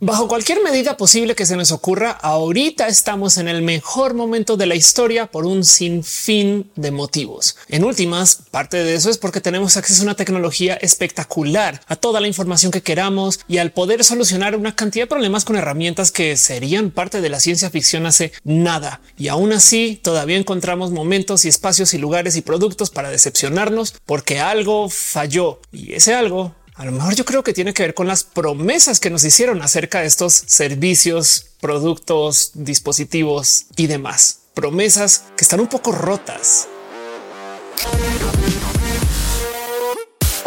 Bajo cualquier medida posible que se nos ocurra, ahorita estamos en el mejor momento de la historia por un sinfín de motivos. En últimas, parte de eso es porque tenemos acceso a una tecnología espectacular, a toda la información que queramos y al poder solucionar una cantidad de problemas con herramientas que serían parte de la ciencia ficción hace nada. Y aún así, todavía encontramos momentos y espacios y lugares y productos para decepcionarnos porque algo falló y ese algo a lo mejor yo creo que tiene que ver con las promesas que nos hicieron acerca de estos servicios, productos, dispositivos y demás. Promesas que están un poco rotas.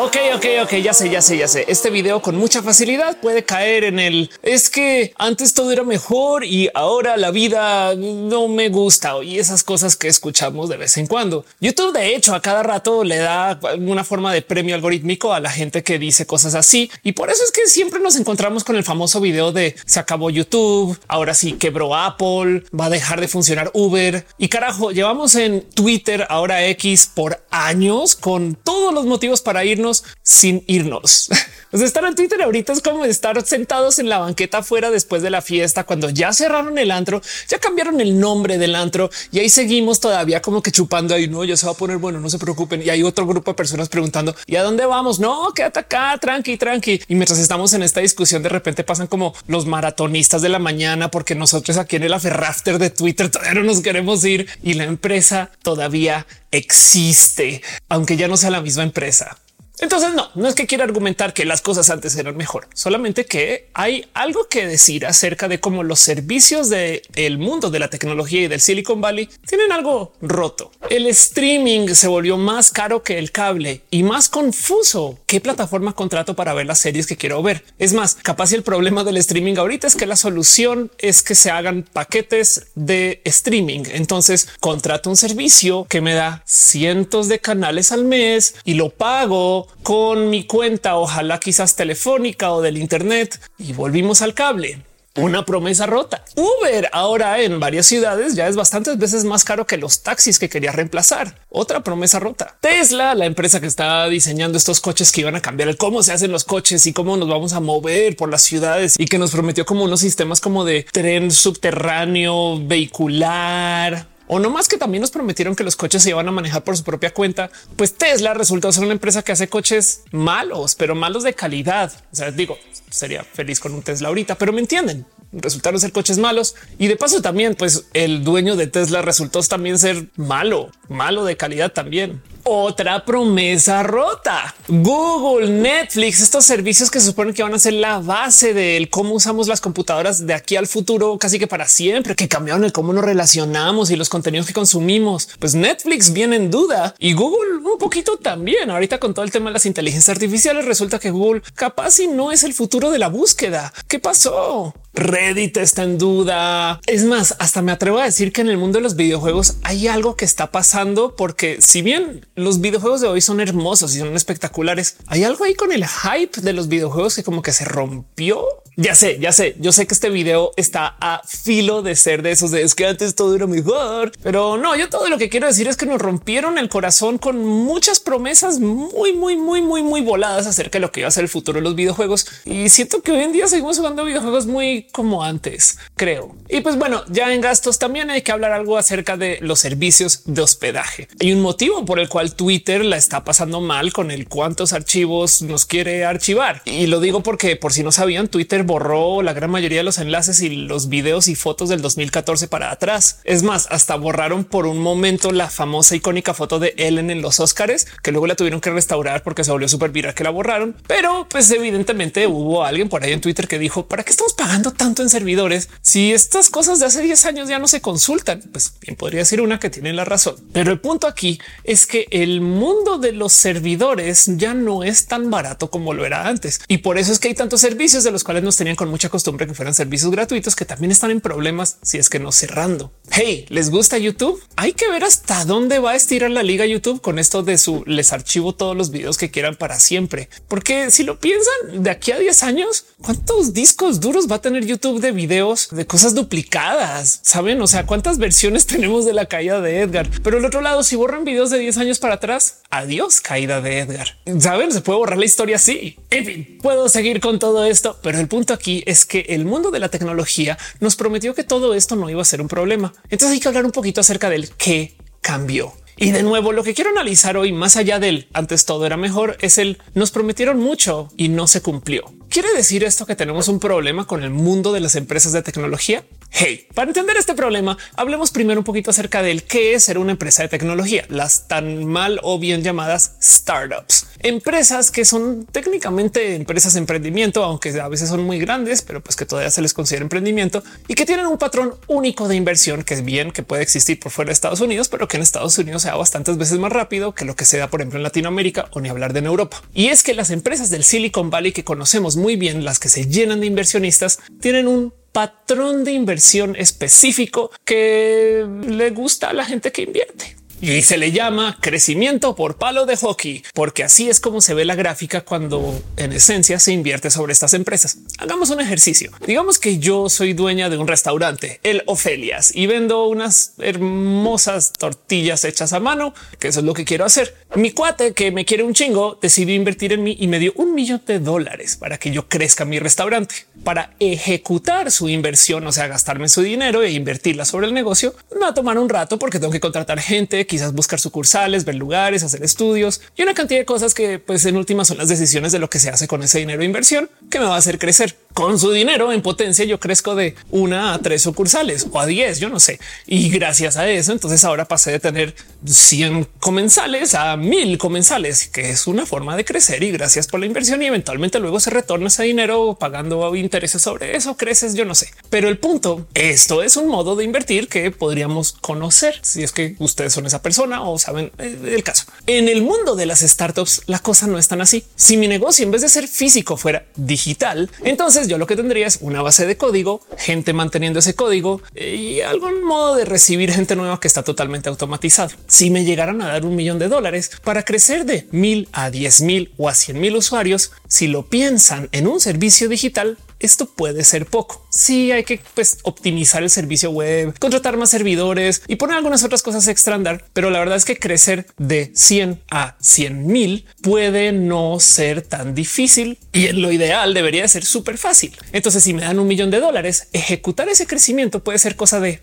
Ok, ok, ok, ya sé, ya sé, ya sé. Este video con mucha facilidad puede caer en el es que antes todo era mejor y ahora la vida no me gusta y esas cosas que escuchamos de vez en cuando. YouTube, de hecho, a cada rato le da una forma de premio algorítmico a la gente que dice cosas así. Y por eso es que siempre nos encontramos con el famoso video de se acabó YouTube. Ahora sí quebró Apple, va a dejar de funcionar Uber y carajo, llevamos en Twitter, ahora X por años con todos los motivos para irnos sin irnos. O sea, estar en Twitter ahorita es como estar sentados en la banqueta afuera después de la fiesta, cuando ya cerraron el antro, ya cambiaron el nombre del antro y ahí seguimos todavía como que chupando ahí. No, ya se va a poner bueno, no se preocupen. Y hay otro grupo de personas preguntando y a dónde vamos? No, quédate acá, tranqui, tranqui. Y mientras estamos en esta discusión, de repente pasan como los maratonistas de la mañana, porque nosotros aquí en el aferrafter de Twitter todavía no nos queremos ir y la empresa todavía existe, aunque ya no sea la misma empresa. Entonces no, no es que quiera argumentar que las cosas antes eran mejor, solamente que hay algo que decir acerca de cómo los servicios del mundo de la tecnología y del Silicon Valley tienen algo roto. El streaming se volvió más caro que el cable y más confuso. ¿Qué plataforma contrato para ver las series que quiero ver? Es más, capaz el problema del streaming ahorita es que la solución es que se hagan paquetes de streaming. Entonces contrato un servicio que me da cientos de canales al mes y lo pago con mi cuenta, ojalá quizás telefónica o del Internet y volvimos al cable. Una promesa rota. Uber ahora en varias ciudades ya es bastantes veces más caro que los taxis que quería reemplazar. Otra promesa rota. Tesla, la empresa que está diseñando estos coches que iban a cambiar el cómo se hacen los coches y cómo nos vamos a mover por las ciudades y que nos prometió como unos sistemas como de tren subterráneo vehicular o no más que también nos prometieron que los coches se iban a manejar por su propia cuenta, pues Tesla resultó ser una empresa que hace coches malos, pero malos de calidad. O sea, digo, sería feliz con un Tesla ahorita, pero me entienden resultaron ser coches malos y de paso también pues el dueño de Tesla resultó también ser malo, malo de calidad también. Otra promesa rota. Google, Netflix, estos servicios que se suponen que van a ser la base del cómo usamos las computadoras de aquí al futuro, casi que para siempre, que cambiaron el cómo nos relacionamos y los contenidos que consumimos. Pues Netflix viene en duda y Google un poquito también. Ahorita con todo el tema de las inteligencias artificiales resulta que Google capaz y no es el futuro de la búsqueda. ¿Qué pasó? Reddit está en duda. Es más, hasta me atrevo a decir que en el mundo de los videojuegos hay algo que está pasando porque si bien los videojuegos de hoy son hermosos y son espectaculares, hay algo ahí con el hype de los videojuegos que como que se rompió. Ya sé, ya sé, yo sé que este video está a filo de ser de esos de es que antes todo era mejor, pero no, yo todo lo que quiero decir es que nos rompieron el corazón con muchas promesas muy, muy, muy, muy, muy voladas acerca de lo que iba a ser el futuro de los videojuegos. Y siento que hoy en día seguimos jugando videojuegos muy como antes, creo. Y pues bueno, ya en gastos también hay que hablar algo acerca de los servicios de hospedaje. Hay un motivo por el cual Twitter la está pasando mal con el cuántos archivos nos quiere archivar. Y lo digo porque por si no sabían, Twitter borró la gran mayoría de los enlaces y los videos y fotos del 2014 para atrás. Es más, hasta borraron por un momento la famosa icónica foto de Ellen en los Oscars, que luego la tuvieron que restaurar porque se volvió súper viral que la borraron. Pero pues evidentemente hubo alguien por ahí en Twitter que dijo, ¿para qué estamos pagando tanto en servidores si estas cosas de hace 10 años ya no se consultan? Pues bien, podría ser una que tiene la razón. Pero el punto aquí es que el mundo de los servidores ya no es tan barato como lo era antes. Y por eso es que hay tantos servicios de los cuales tenían con mucha costumbre que fueran servicios gratuitos que también están en problemas si es que no cerrando. Hey, ¿les gusta YouTube? Hay que ver hasta dónde va a estirar la liga YouTube con esto de su les archivo todos los videos que quieran para siempre. Porque si lo piensan de aquí a 10 años, ¿cuántos discos duros va a tener YouTube de videos de cosas duplicadas. Saben? O sea, cuántas versiones tenemos de la caída de Edgar, pero el otro lado, si borran videos de 10 años para atrás, adiós caída de Edgar. Saben? Se puede borrar la historia así. En fin, puedo seguir con todo esto, pero el punto aquí es que el mundo de la tecnología nos prometió que todo esto no iba a ser un problema. Entonces hay que hablar un poquito acerca del qué cambió. Y de nuevo, lo que quiero analizar hoy, más allá del antes todo era mejor, es el nos prometieron mucho y no se cumplió. ¿Quiere decir esto que tenemos un problema con el mundo de las empresas de tecnología? Hey, para entender este problema, hablemos primero un poquito acerca del qué es ser una empresa de tecnología, las tan mal o bien llamadas startups, empresas que son técnicamente empresas de emprendimiento, aunque a veces son muy grandes, pero pues que todavía se les considera emprendimiento y que tienen un patrón único de inversión que es bien que puede existir por fuera de Estados Unidos, pero que en Estados Unidos sea bastantes veces más rápido que lo que se da, por ejemplo, en Latinoamérica o ni hablar de en Europa. Y es que las empresas del Silicon Valley que conocemos muy bien, las que se llenan de inversionistas, tienen un patrón de inversión específico que le gusta a la gente que invierte y se le llama crecimiento por palo de hockey, porque así es como se ve la gráfica cuando en esencia se invierte sobre estas empresas. Hagamos un ejercicio. Digamos que yo soy dueña de un restaurante, el Ofelias, y vendo unas hermosas tortillas hechas a mano, que eso es lo que quiero hacer. Mi cuate que me quiere un chingo decidió invertir en mí y me dio un millón de dólares para que yo crezca mi restaurante. Para ejecutar su inversión, o sea, gastarme su dinero e invertirla sobre el negocio, me va a tomar un rato porque tengo que contratar gente quizás buscar sucursales, ver lugares, hacer estudios y una cantidad de cosas que pues en últimas son las decisiones de lo que se hace con ese dinero de inversión que me va a hacer crecer con su dinero en potencia. Yo crezco de una a tres sucursales o a diez, yo no sé. Y gracias a eso, entonces ahora pasé de tener 100 comensales a mil comensales, que es una forma de crecer y gracias por la inversión y eventualmente luego se retorna ese dinero pagando intereses sobre eso. Creces, yo no sé. Pero el punto, esto es un modo de invertir que podríamos conocer si es que ustedes son esa persona o saben eh, el caso. En el mundo de las startups, la cosa no es tan así. Si mi negocio en vez de ser físico fuera digital, entonces yo lo que tendría es una base de código, gente manteniendo ese código y algún modo de recibir gente nueva que está totalmente automatizado. Si me llegaran a dar un millón de dólares para crecer de mil a diez mil o a cien mil usuarios, si lo piensan en un servicio digital, esto puede ser poco. Sí, hay que pues, optimizar el servicio web, contratar más servidores y poner algunas otras cosas extra andar. Pero la verdad es que crecer de 100 a 100 mil puede no ser tan difícil y en lo ideal debería ser súper fácil. Entonces, si me dan un millón de dólares, ejecutar ese crecimiento puede ser cosa de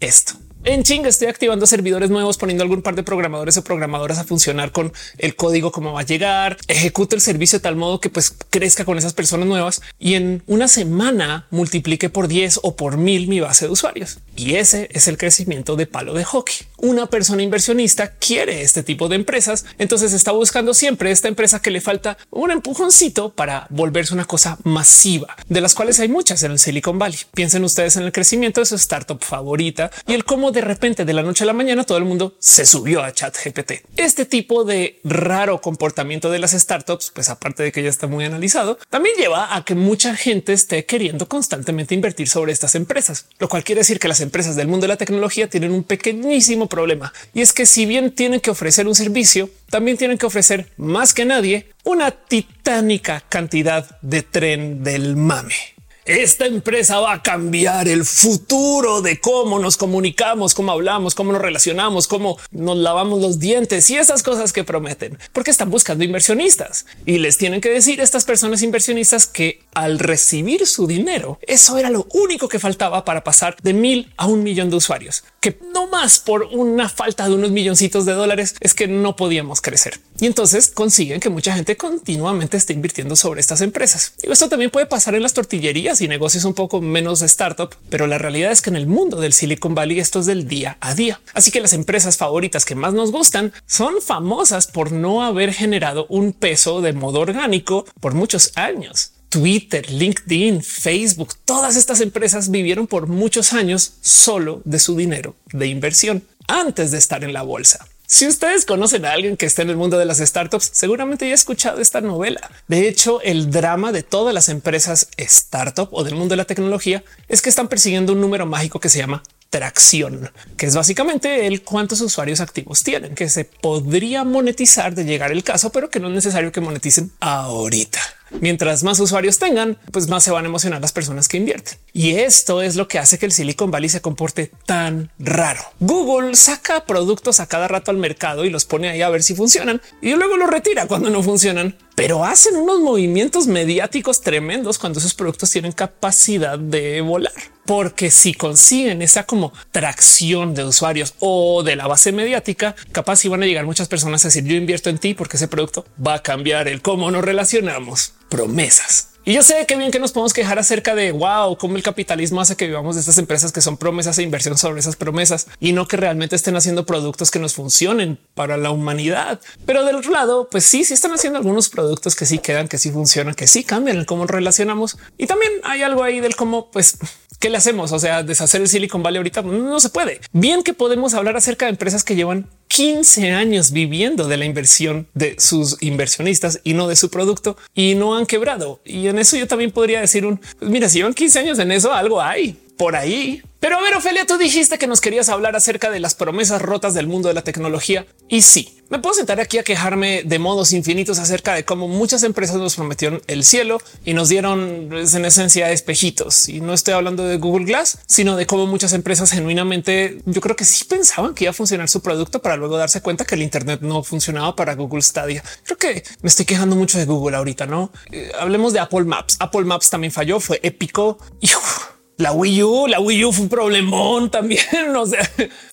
esto. En chinga estoy activando servidores nuevos, poniendo algún par de programadores o programadoras a funcionar con el código, cómo va a llegar, ejecuto el servicio de tal modo que pues crezca con esas personas nuevas y en una semana multiplique por 10 o por mil mi base de usuarios. Y ese es el crecimiento de palo de hockey. Una persona inversionista quiere este tipo de empresas, entonces está buscando siempre esta empresa que le falta un empujoncito para volverse una cosa masiva, de las cuales hay muchas en el Silicon Valley. Piensen ustedes en el crecimiento de su startup favorita y el cómo de repente de la noche a la mañana todo el mundo se subió a chat GPT. Este tipo de raro comportamiento de las startups, pues aparte de que ya está muy analizado, también lleva a que mucha gente esté queriendo constantemente invertir sobre estas empresas, lo cual quiere decir que las empresas del mundo de la tecnología tienen un pequeñísimo problema y es que si bien tienen que ofrecer un servicio, también tienen que ofrecer más que nadie una titánica cantidad de tren del mame. Esta empresa va a cambiar el futuro de cómo nos comunicamos, cómo hablamos, cómo nos relacionamos, cómo nos lavamos los dientes y esas cosas que prometen, porque están buscando inversionistas y les tienen que decir a estas personas inversionistas que al recibir su dinero, eso era lo único que faltaba para pasar de mil a un millón de usuarios, que no más por una falta de unos milloncitos de dólares es que no podíamos crecer. Y entonces consiguen que mucha gente continuamente esté invirtiendo sobre estas empresas. Y esto también puede pasar en las tortillerías y negocios un poco menos de startup, pero la realidad es que en el mundo del Silicon Valley esto es del día a día. Así que las empresas favoritas que más nos gustan son famosas por no haber generado un peso de modo orgánico por muchos años. Twitter, LinkedIn, Facebook, todas estas empresas vivieron por muchos años solo de su dinero de inversión antes de estar en la bolsa. Si ustedes conocen a alguien que está en el mundo de las startups, seguramente ya ha escuchado esta novela. De hecho, el drama de todas las empresas startup o del mundo de la tecnología es que están persiguiendo un número mágico que se llama tracción, que es básicamente el cuántos usuarios activos tienen, que se podría monetizar de llegar el caso, pero que no es necesario que moneticen ahorita. Mientras más usuarios tengan, pues más se van a emocionar las personas que invierten. Y esto es lo que hace que el Silicon Valley se comporte tan raro. Google saca productos a cada rato al mercado y los pone ahí a ver si funcionan y luego los retira cuando no funcionan. Pero hacen unos movimientos mediáticos tremendos cuando esos productos tienen capacidad de volar. Porque si consiguen esa como tracción de usuarios o de la base mediática, capaz iban a llegar muchas personas a decir yo invierto en ti porque ese producto va a cambiar el cómo nos relacionamos. Promesas. Y yo sé que bien que nos podemos quejar acerca de wow, cómo el capitalismo hace que vivamos de estas empresas que son promesas e inversión sobre esas promesas y no que realmente estén haciendo productos que nos funcionen para la humanidad. Pero del otro lado, pues sí, sí están haciendo algunos productos que sí quedan, que sí funcionan, que sí cambian el cómo relacionamos. Y también hay algo ahí del cómo, pues, ¿qué le hacemos? O sea, deshacer el Silicon Valley ahorita no se puede. Bien que podemos hablar acerca de empresas que llevan 15 años viviendo de la inversión de sus inversionistas y no de su producto y no han quebrado. Y en eso yo también podría decir un pues mira, si llevan 15 años en eso, algo hay por ahí. Pero a ver, Ofelia, tú dijiste que nos querías hablar acerca de las promesas rotas del mundo de la tecnología. Y sí, me puedo sentar aquí a quejarme de modos infinitos acerca de cómo muchas empresas nos prometieron el cielo y nos dieron pues, en esencia espejitos. Y no estoy hablando de Google Glass, sino de cómo muchas empresas genuinamente yo creo que sí pensaban que iba a funcionar su producto para luego darse cuenta que el Internet no funcionaba para Google Stadia. Creo que me estoy quejando mucho de Google ahorita, no eh, hablemos de Apple Maps. Apple Maps también falló, fue épico la Wii U, la Wii U fue un problemón también. O sea,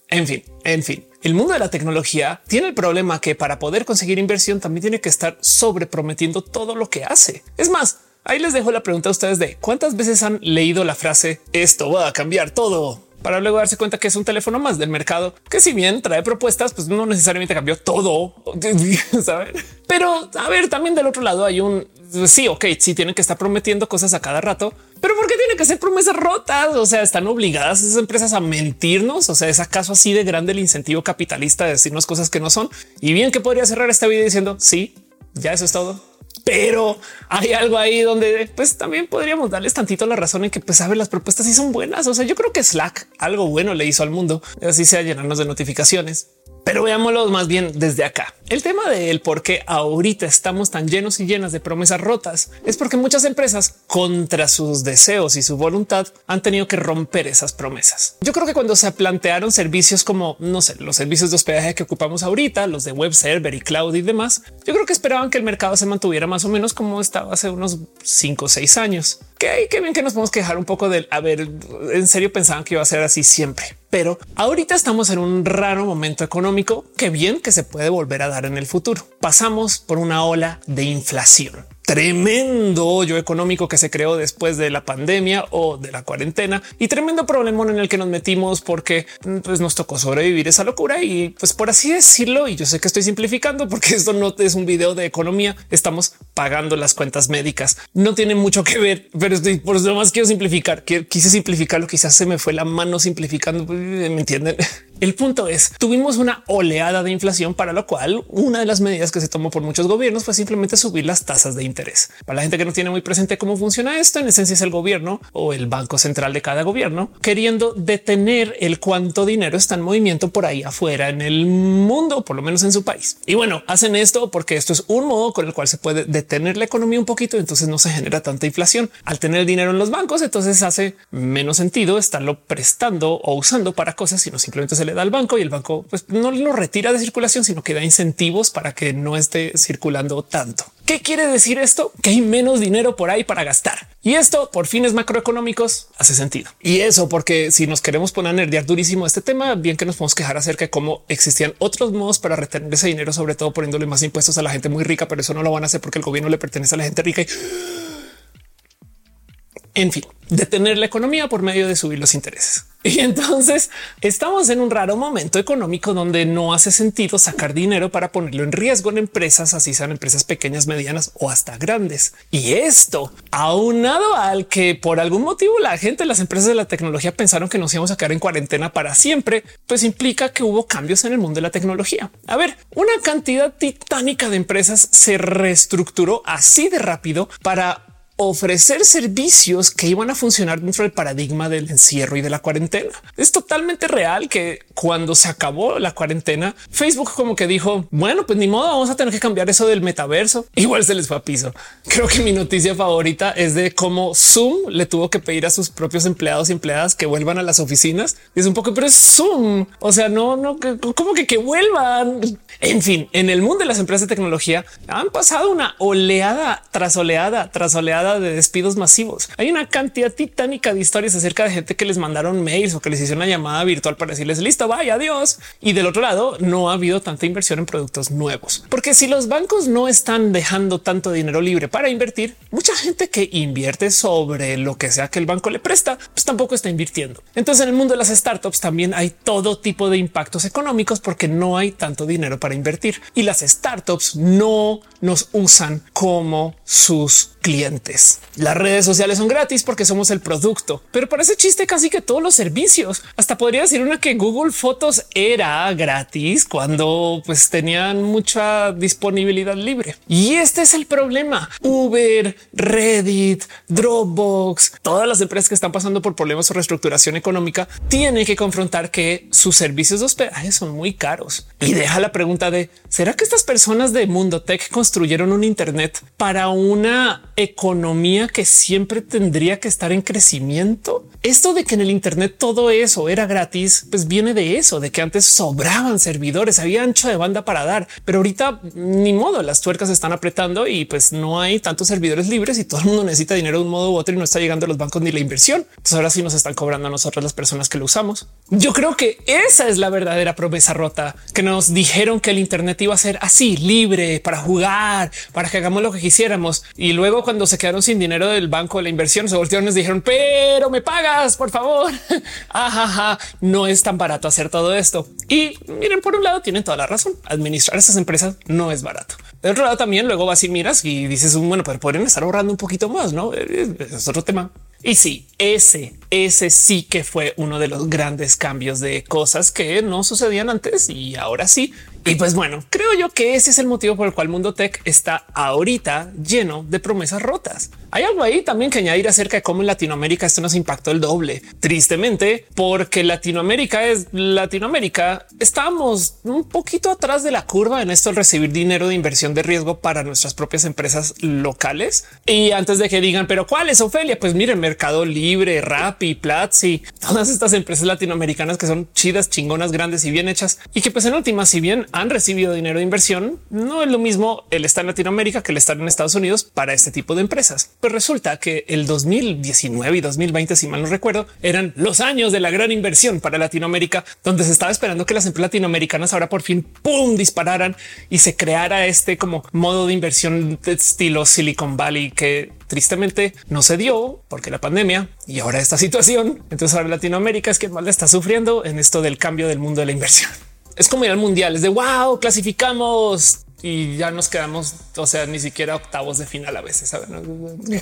en fin, en fin. El mundo de la tecnología tiene el problema que para poder conseguir inversión también tiene que estar sobreprometiendo todo lo que hace. Es más, ahí les dejo la pregunta a ustedes de cuántas veces han leído la frase esto va a cambiar todo para luego darse cuenta que es un teléfono más del mercado que si bien trae propuestas, pues no necesariamente cambió todo, ¿saben? Pero a ver, también del otro lado hay un sí, ok, sí tienen que estar prometiendo cosas a cada rato, pero ¿por qué tiene que ser promesas rotas? O sea, están obligadas esas empresas a mentirnos. O sea, es acaso así de grande el incentivo capitalista de decirnos cosas que no son. Y bien que podría cerrar esta vida diciendo sí, ya eso es todo pero hay algo ahí donde pues también podríamos darles tantito la razón en que pues sabe las propuestas y son buenas. O sea, yo creo que Slack algo bueno le hizo al mundo, así sea llenarnos de notificaciones. Pero veámoslo más bien desde acá. El tema de el por qué ahorita estamos tan llenos y llenas de promesas rotas es porque muchas empresas contra sus deseos y su voluntad han tenido que romper esas promesas. Yo creo que cuando se plantearon servicios como no sé, los servicios de hospedaje que ocupamos ahorita, los de web server y cloud y demás, yo creo que esperaban que el mercado se mantuviera más o menos como estaba hace unos cinco o seis años. Que qué bien que nos podemos quejar un poco del a ver, en serio pensaban que iba a ser así siempre, pero ahorita estamos en un raro momento económico que bien que se puede volver a dar en el futuro. Pasamos por una ola de inflación tremendo hoyo económico que se creó después de la pandemia o de la cuarentena y tremendo problema en el que nos metimos porque pues, nos tocó sobrevivir esa locura y pues por así decirlo, y yo sé que estoy simplificando porque esto no es un video de economía, estamos pagando las cuentas médicas. No tiene mucho que ver, pero estoy por eso más quiero simplificar, quise simplificarlo, quizás se me fue la mano simplificando, me entienden. El punto es, tuvimos una oleada de inflación para lo cual una de las medidas que se tomó por muchos gobiernos fue simplemente subir las tasas de interés. Para la gente que no tiene muy presente cómo funciona esto, en esencia es el gobierno o el banco central de cada gobierno queriendo detener el cuánto dinero está en movimiento por ahí afuera en el mundo, por lo menos en su país. Y bueno, hacen esto porque esto es un modo con el cual se puede detener la economía un poquito. Entonces no se genera tanta inflación al tener el dinero en los bancos. Entonces hace menos sentido estarlo prestando o usando para cosas, sino simplemente se le da al banco y el banco pues, no lo retira de circulación, sino que da incentivos para que no esté circulando tanto. ¿Qué quiere decir esto? Que hay menos dinero por ahí para gastar. Y esto por fines macroeconómicos hace sentido. Y eso porque si nos queremos poner a nerdear durísimo este tema, bien que nos podemos quejar acerca de cómo existían otros modos para retener ese dinero, sobre todo poniéndole más impuestos a la gente muy rica, pero eso no lo van a hacer porque el gobierno le pertenece a la gente rica. En fin, detener la economía por medio de subir los intereses. Y entonces estamos en un raro momento económico donde no hace sentido sacar dinero para ponerlo en riesgo en empresas, así sean empresas pequeñas, medianas o hasta grandes. Y esto aunado al que por algún motivo la gente, las empresas de la tecnología pensaron que nos íbamos a quedar en cuarentena para siempre, pues implica que hubo cambios en el mundo de la tecnología. A ver, una cantidad titánica de empresas se reestructuró así de rápido para ofrecer servicios que iban a funcionar dentro del paradigma del encierro y de la cuarentena. Es totalmente real que cuando se acabó la cuarentena, Facebook como que dijo, bueno, pues ni modo, vamos a tener que cambiar eso del metaverso. Igual se les fue a piso. Creo que mi noticia favorita es de cómo Zoom le tuvo que pedir a sus propios empleados y empleadas que vuelvan a las oficinas. Es un poco, pero es Zoom. O sea, no, no, como que que vuelvan. En fin, en el mundo de las empresas de tecnología han pasado una oleada tras oleada tras de despidos masivos. Hay una cantidad titánica de historias acerca de gente que les mandaron mails o que les hicieron una llamada virtual para decirles listo, vaya, adiós. Y del otro lado, no ha habido tanta inversión en productos nuevos, porque si los bancos no están dejando tanto dinero libre para invertir, mucha gente que invierte sobre lo que sea que el banco le presta, pues tampoco está invirtiendo. Entonces, en el mundo de las startups también hay todo tipo de impactos económicos porque no hay tanto dinero para invertir y las startups no nos usan como sus clientes. Las redes sociales son gratis porque somos el producto, pero parece chiste casi que todos los servicios. Hasta podría decir una que Google Fotos era gratis cuando pues tenían mucha disponibilidad libre. Y este es el problema. Uber, Reddit, Dropbox, todas las empresas que están pasando por problemas o reestructuración económica tienen que confrontar que sus servicios de hospedaje son muy caros. Y deja la pregunta de ¿será que estas personas de Mundo Tech construyeron un Internet para una economía que siempre tendría que estar en crecimiento. Esto de que en el Internet todo eso era gratis, pues viene de eso, de que antes sobraban servidores, había ancho de banda para dar, pero ahorita ni modo, las tuercas están apretando y pues no hay tantos servidores libres y todo el mundo necesita dinero de un modo u otro y no está llegando a los bancos ni la inversión. Entonces ahora sí nos están cobrando a nosotros las personas que lo usamos. Yo creo que esa es la verdadera promesa rota que nos dijeron que el Internet iba a ser así libre para jugar, para que hagamos lo que quisiéramos y luego cuando se sin dinero del banco de la inversión, se voltearon y nos dijeron, pero me pagas, por favor. Ajaja, no es tan barato hacer todo esto. Y miren, por un lado tienen toda la razón. Administrar esas empresas no es barato. De otro lado también luego vas y miras y dices, bueno, pero podrían estar ahorrando un poquito más, ¿no? Es otro tema. Y sí, ese, ese sí que fue uno de los grandes cambios de cosas que no sucedían antes y ahora sí. Y pues bueno, creo yo que ese es el motivo por el cual Mundo Tech está ahorita lleno de promesas rotas. Hay algo ahí también que añadir acerca de cómo en Latinoamérica esto nos impactó el doble. Tristemente, porque Latinoamérica es Latinoamérica, estamos un poquito atrás de la curva en esto de recibir dinero de inversión de riesgo para nuestras propias empresas locales. Y antes de que digan, pero cuál es Ofelia? Pues miren, Mercado Libre, Rappi, Platzi, todas estas empresas latinoamericanas que son chidas, chingonas, grandes y bien hechas y que pues en última, si bien han recibido dinero de inversión, no es lo mismo el estar en Latinoamérica que el estar en Estados Unidos para este tipo de empresas. Pues resulta que el 2019 y 2020, si mal no recuerdo, eran los años de la gran inversión para Latinoamérica, donde se estaba esperando que las empresas latinoamericanas ahora por fin pum dispararan y se creara este como modo de inversión de estilo Silicon Valley que tristemente no se dio porque la pandemia y ahora esta situación. Entonces ahora Latinoamérica es quien más le está sufriendo en esto del cambio del mundo de la inversión. Es como ir al mundial, es de wow, clasificamos y ya nos quedamos, o sea, ni siquiera octavos de final a veces. ¿saben?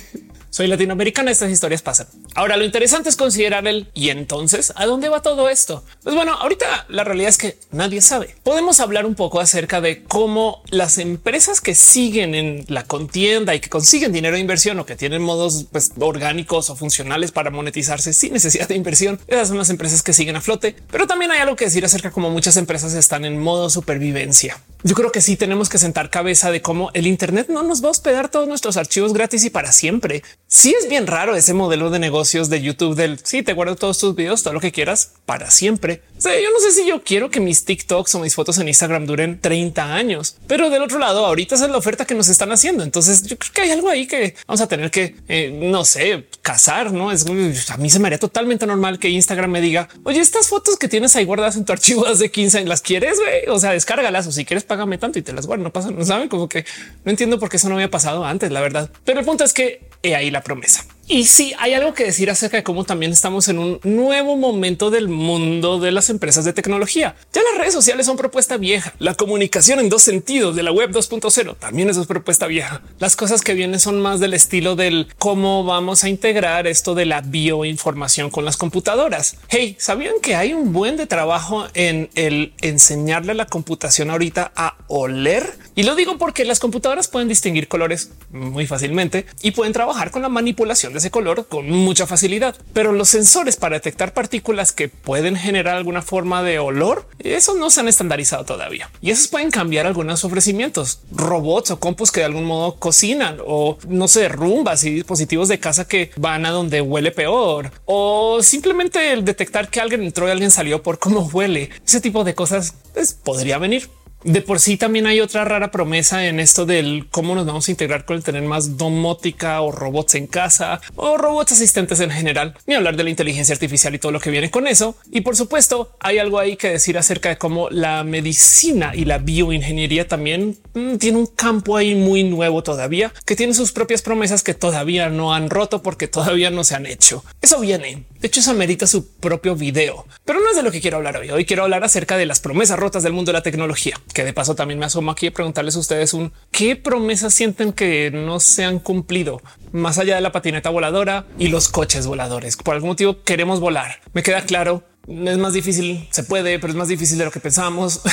Soy latinoamericana, estas historias pasan. Ahora lo interesante es considerar el y entonces a dónde va todo esto. Pues bueno, ahorita la realidad es que nadie sabe. Podemos hablar un poco acerca de cómo las empresas que siguen en la contienda y que consiguen dinero de inversión o que tienen modos pues, orgánicos o funcionales para monetizarse sin necesidad de inversión. Esas son las empresas que siguen a flote, pero también hay algo que decir acerca de cómo muchas empresas están en modo supervivencia. Yo creo que sí tenemos que sentar cabeza de cómo el Internet no nos va a hospedar todos nuestros archivos gratis y para siempre. Sí es bien raro ese modelo de negocios de YouTube del sí te guardo todos tus videos, todo lo que quieras para siempre. Yo no sé si yo quiero que mis TikToks o mis fotos en Instagram duren 30 años, pero del otro lado, ahorita esa es la oferta que nos están haciendo. Entonces yo creo que hay algo ahí que vamos a tener que, eh, no sé, casar. No es a mí se me haría totalmente normal que Instagram me diga, oye, estas fotos que tienes ahí guardadas en tu archivo de 15 las quieres, güey? O sea, descárgalas o si quieres págame tanto y te las guardo. No pasa, no saben como que no entiendo por qué eso no había pasado antes, la verdad. Pero el punto es que he ahí la promesa. Y sí, hay algo que decir acerca de cómo también estamos en un nuevo momento del mundo de las empresas de tecnología. Ya las redes sociales son propuesta vieja. La comunicación en dos sentidos de la web 2.0 también es propuesta vieja. Las cosas que vienen son más del estilo del cómo vamos a integrar esto de la bioinformación con las computadoras. Hey, ¿sabían que hay un buen de trabajo en el enseñarle a la computación ahorita a oler? Y lo digo porque las computadoras pueden distinguir colores muy fácilmente y pueden trabajar con la manipulación de ese color con mucha facilidad. Pero los sensores para detectar partículas que pueden generar alguna forma de olor, esos no se han estandarizado todavía. Y esos pueden cambiar algunos ofrecimientos, robots o compus que de algún modo cocinan o no sé, rumbas y dispositivos de casa que van a donde huele peor o simplemente el detectar que alguien entró y alguien salió por cómo huele. Ese tipo de cosas pues, podría venir. De por sí también hay otra rara promesa en esto del cómo nos vamos a integrar con el tener más domótica o robots en casa o robots asistentes en general, ni hablar de la inteligencia artificial y todo lo que viene con eso. Y por supuesto hay algo ahí que decir acerca de cómo la medicina y la bioingeniería también mm, tiene un campo ahí muy nuevo todavía que tiene sus propias promesas que todavía no han roto porque todavía no se han hecho. Eso viene. De hecho, eso amerita su propio video, pero no es de lo que quiero hablar hoy. Hoy quiero hablar acerca de las promesas rotas del mundo de la tecnología que de paso también me asomo aquí a preguntarles a ustedes un qué promesas sienten que no se han cumplido más allá de la patineta voladora y los coches voladores. Por algún motivo queremos volar. Me queda claro. Es más difícil, se puede, pero es más difícil de lo que pensamos.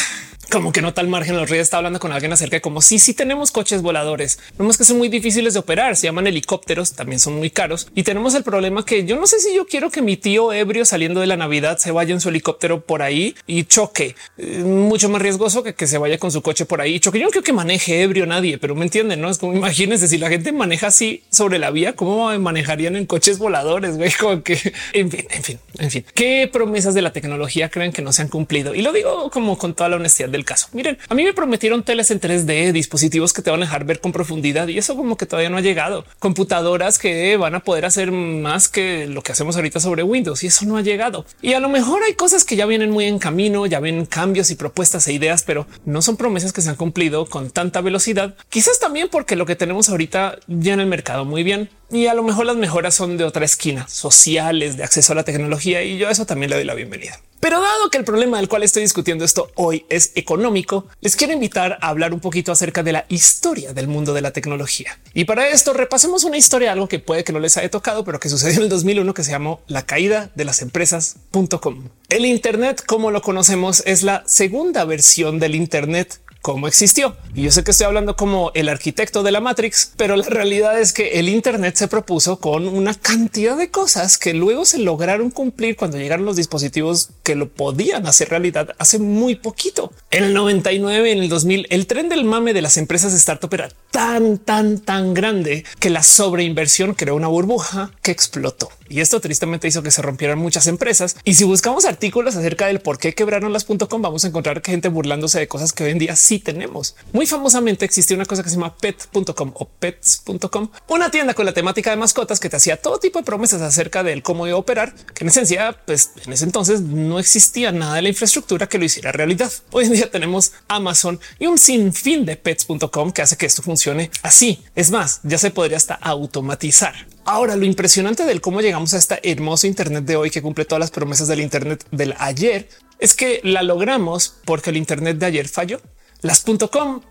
como que no tal margen. Los reyes está hablando con alguien acerca de como si sí, tenemos coches voladores, vemos que son muy difíciles de operar. Se llaman helicópteros, también son muy caros y tenemos el problema que yo no sé si yo quiero que mi tío ebrio saliendo de la Navidad se vaya en su helicóptero por ahí y choque. Eh, mucho más riesgoso que que se vaya con su coche por ahí choque. Yo no creo que maneje ebrio nadie, pero me entienden. No es como imagínense si la gente maneja así sobre la vía, cómo manejarían en coches voladores? Güey, que en fin, en fin, en fin, qué promesas de la tecnología creen que no se han cumplido y lo digo como con toda la honestidad del caso. Miren, a mí me prometieron teles en 3D, dispositivos que te van a dejar ver con profundidad y eso como que todavía no ha llegado. Computadoras que van a poder hacer más que lo que hacemos ahorita sobre Windows y eso no ha llegado. Y a lo mejor hay cosas que ya vienen muy en camino, ya ven cambios y propuestas e ideas, pero no son promesas que se han cumplido con tanta velocidad. Quizás también porque lo que tenemos ahorita ya en el mercado muy bien y a lo mejor las mejoras son de otra esquina, sociales, de acceso a la tecnología y yo a eso también le doy la bienvenida. Pero dado que el problema del cual estoy discutiendo esto hoy es económico, les quiero invitar a hablar un poquito acerca de la historia del mundo de la tecnología. Y para esto repasemos una historia, algo que puede que no les haya tocado, pero que sucedió en el 2001 que se llamó la caída de las empresas.com. El Internet, como lo conocemos, es la segunda versión del Internet cómo existió. Y yo sé que estoy hablando como el arquitecto de la Matrix, pero la realidad es que el Internet se propuso con una cantidad de cosas que luego se lograron cumplir cuando llegaron los dispositivos que lo podían hacer realidad hace muy poquito. En el 99, en el 2000, el tren del mame de las empresas startup era tan, tan, tan grande que la sobreinversión creó una burbuja que explotó. Y esto tristemente hizo que se rompieran muchas empresas. Y si buscamos artículos acerca del por qué quebraron las .com, vamos a encontrar gente burlándose de cosas que hoy en día sí tenemos. Muy famosamente existía una cosa que se llama pet.com o pets.com, una tienda con la temática de mascotas que te hacía todo tipo de promesas acerca del cómo iba a operar, que en esencia, pues en ese entonces no existía nada de la infraestructura que lo hiciera realidad. Hoy en día tenemos Amazon y un sinfín de pets.com que hace que esto funcione así. Es más, ya se podría hasta automatizar. Ahora, lo impresionante del cómo llegamos a esta hermoso Internet de hoy que cumple todas las promesas del Internet del ayer es que la logramos porque el Internet de ayer falló. Las .com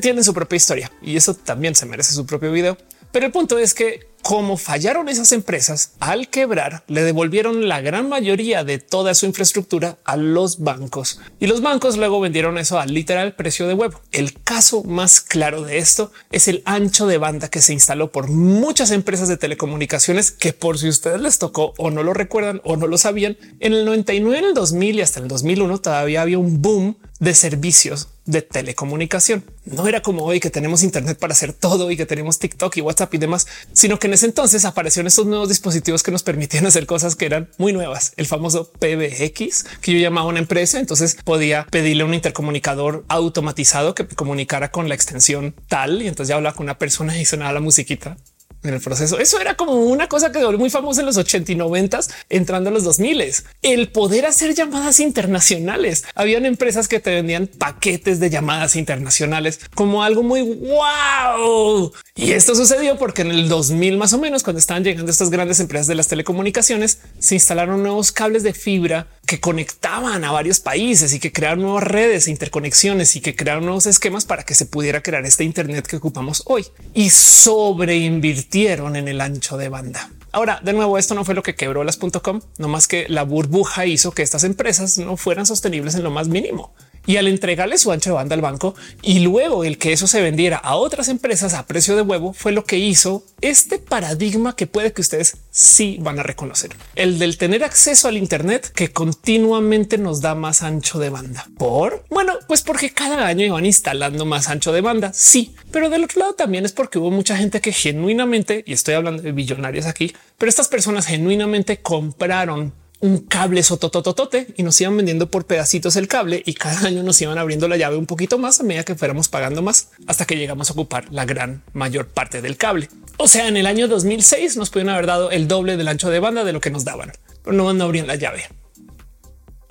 tienen su propia historia y eso también se merece su propio video. Pero el punto es que como fallaron esas empresas al quebrar, le devolvieron la gran mayoría de toda su infraestructura a los bancos y los bancos luego vendieron eso al literal precio de web. El caso más claro de esto es el ancho de banda que se instaló por muchas empresas de telecomunicaciones que por si ustedes les tocó o no lo recuerdan o no lo sabían, en el 99, en el 2000 y hasta el 2001 todavía había un boom de servicios de telecomunicación. No era como hoy que tenemos Internet para hacer todo y que tenemos TikTok y WhatsApp y demás, sino que en ese entonces aparecieron estos nuevos dispositivos que nos permitían hacer cosas que eran muy nuevas. El famoso PBX que yo llamaba una empresa. Entonces podía pedirle un intercomunicador automatizado que comunicara con la extensión tal y entonces ya hablaba con una persona y sonaba la musiquita en el proceso. Eso era como una cosa que muy famosa en los 80 y 90, entrando a los 2000. El poder hacer llamadas internacionales. Habían empresas que te vendían paquetes de llamadas internacionales como algo muy wow. Y esto sucedió porque en el 2000 más o menos, cuando estaban llegando estas grandes empresas de las telecomunicaciones, se instalaron nuevos cables de fibra que conectaban a varios países y que crearon nuevas redes e interconexiones y que crearon nuevos esquemas para que se pudiera crear este Internet que ocupamos hoy y sobreinvirtieron en el ancho de banda. Ahora, de nuevo, esto no fue lo que quebró las .com, no más que la burbuja hizo que estas empresas no fueran sostenibles en lo más mínimo y al entregarle su ancho de banda al banco y luego el que eso se vendiera a otras empresas a precio de huevo fue lo que hizo este paradigma que puede que ustedes sí van a reconocer. El del tener acceso al Internet que continuamente nos da más ancho de banda. Por bueno, pues porque cada año iban instalando más ancho de banda. Sí, pero del otro lado también es porque hubo mucha gente que genuinamente, y estoy hablando de billonarios aquí, pero estas personas genuinamente compraron un cable sotototote y nos iban vendiendo por pedacitos el cable y cada año nos iban abriendo la llave un poquito más a medida que fuéramos pagando más hasta que llegamos a ocupar la gran mayor parte del cable. O sea, en el año 2006 nos pudieron haber dado el doble del ancho de banda de lo que nos daban, pero no, no abrían la llave.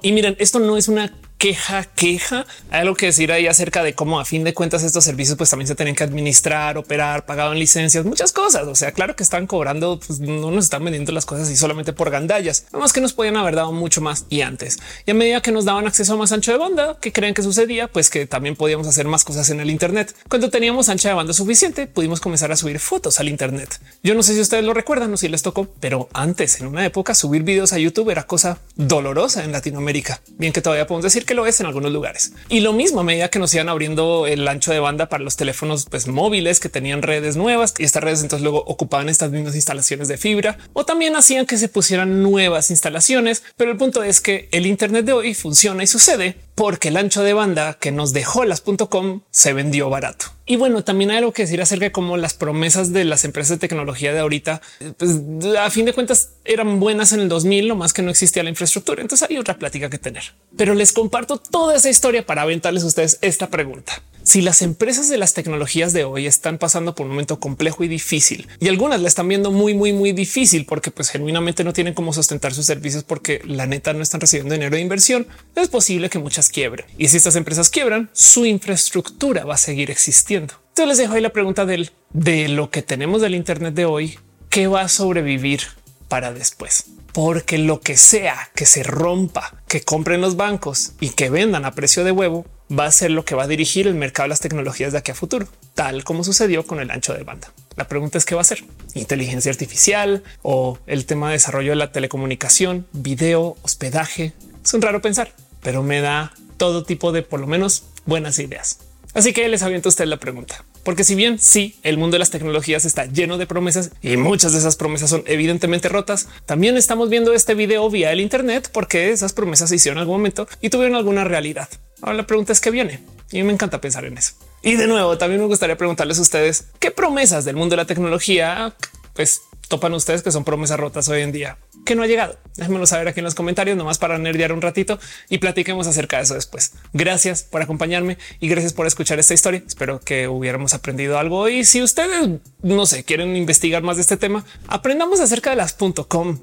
Y miren, esto no es una queja, queja. Hay algo que decir ahí acerca de cómo a fin de cuentas estos servicios pues también se tienen que administrar, operar, pagado en licencias, muchas cosas. O sea, claro que están cobrando, pues no nos están vendiendo las cosas y solamente por gandallas, más que nos podían haber dado mucho más y antes. Y a medida que nos daban acceso a más ancho de banda, que creen que sucedía, pues que también podíamos hacer más cosas en el Internet. Cuando teníamos ancha de banda suficiente, pudimos comenzar a subir fotos al Internet. Yo no sé si ustedes lo recuerdan o si les tocó, pero antes en una época subir videos a YouTube era cosa dolorosa en Latinoamérica. Bien que todavía podemos decir que lo es en algunos lugares. Y lo mismo a medida que nos iban abriendo el ancho de banda para los teléfonos pues, móviles que tenían redes nuevas y estas redes entonces luego ocupaban estas mismas instalaciones de fibra o también hacían que se pusieran nuevas instalaciones. Pero el punto es que el Internet de hoy funciona y sucede porque el ancho de banda que nos dejó las .com se vendió barato. Y bueno, también hay algo que decir acerca de cómo las promesas de las empresas de tecnología de ahorita, pues a fin de cuentas eran buenas en el 2000, lo más que no existía la infraestructura. Entonces hay otra plática que tener, pero les comparto toda esa historia para aventarles a ustedes esta pregunta. Si las empresas de las tecnologías de hoy están pasando por un momento complejo y difícil y algunas la están viendo muy, muy, muy difícil porque pues genuinamente no tienen cómo sustentar sus servicios porque la neta no están recibiendo dinero de inversión, es posible que muchas quiebren. Y si estas empresas quiebran, su infraestructura va a seguir existiendo. Entonces les dejo ahí la pregunta del de lo que tenemos del Internet de hoy, ¿qué va a sobrevivir para después? Porque lo que sea que se rompa, que compren los bancos y que vendan a precio de huevo, va a ser lo que va a dirigir el mercado de las tecnologías de aquí a futuro, tal como sucedió con el ancho de banda. La pregunta es qué va a ser inteligencia artificial o el tema de desarrollo de la telecomunicación, video, hospedaje. Es un raro pensar, pero me da todo tipo de por lo menos buenas ideas. Así que les aviento a usted la pregunta, porque si bien sí, el mundo de las tecnologías está lleno de promesas y muchas de esas promesas son evidentemente rotas, también estamos viendo este video vía el Internet porque esas promesas se hicieron en algún momento y tuvieron alguna realidad. Ahora la pregunta es qué viene y me encanta pensar en eso. Y de nuevo, también me gustaría preguntarles a ustedes qué promesas del mundo de la tecnología pues topan ustedes que son promesas rotas hoy en día que no ha llegado. Déjenmelo saber aquí en los comentarios, nomás para nerdear un ratito y platiquemos acerca de eso después. Gracias por acompañarme y gracias por escuchar esta historia. Espero que hubiéramos aprendido algo. Y si ustedes no sé, quieren investigar más de este tema, aprendamos acerca de las.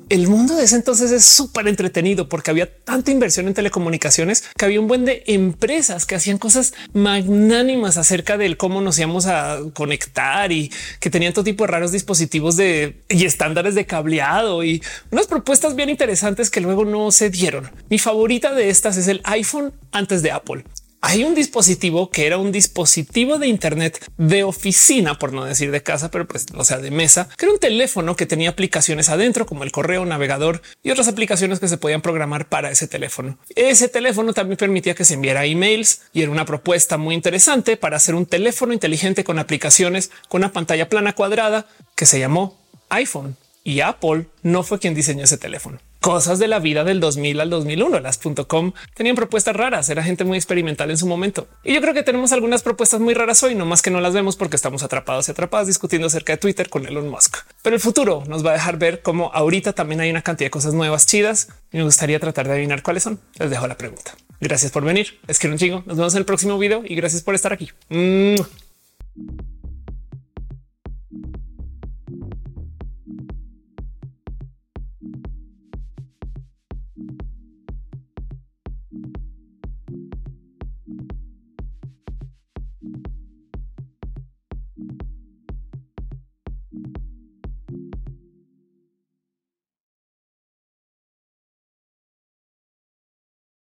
El mundo de ese entonces es súper entretenido porque había tanta inversión en telecomunicaciones que había un buen de empresas que hacían cosas magnánimas acerca del cómo nos íbamos a conectar y que tenían todo tipo de raros dispositivos de y estándares de cableado y unas propuestas bien interesantes que luego no se dieron. Mi favorita de estas es el iPhone antes de Apple. Hay un dispositivo que era un dispositivo de Internet de oficina, por no decir de casa, pero pues, o sea, de mesa, que era un teléfono que tenía aplicaciones adentro, como el correo, navegador y otras aplicaciones que se podían programar para ese teléfono. Ese teléfono también permitía que se enviara emails y era una propuesta muy interesante para hacer un teléfono inteligente con aplicaciones con una pantalla plana cuadrada que se llamó iPhone y Apple no fue quien diseñó ese teléfono. Cosas de la vida del 2000 al 2001. Las .com tenían propuestas raras, era gente muy experimental en su momento. Y yo creo que tenemos algunas propuestas muy raras hoy, no más que no las vemos porque estamos atrapados y atrapadas discutiendo acerca de Twitter con Elon Musk. Pero el futuro nos va a dejar ver cómo ahorita también hay una cantidad de cosas nuevas chidas y me gustaría tratar de adivinar cuáles son. Les dejo la pregunta. Gracias por venir. Es que un chingo. Nos vemos en el próximo video y gracias por estar aquí.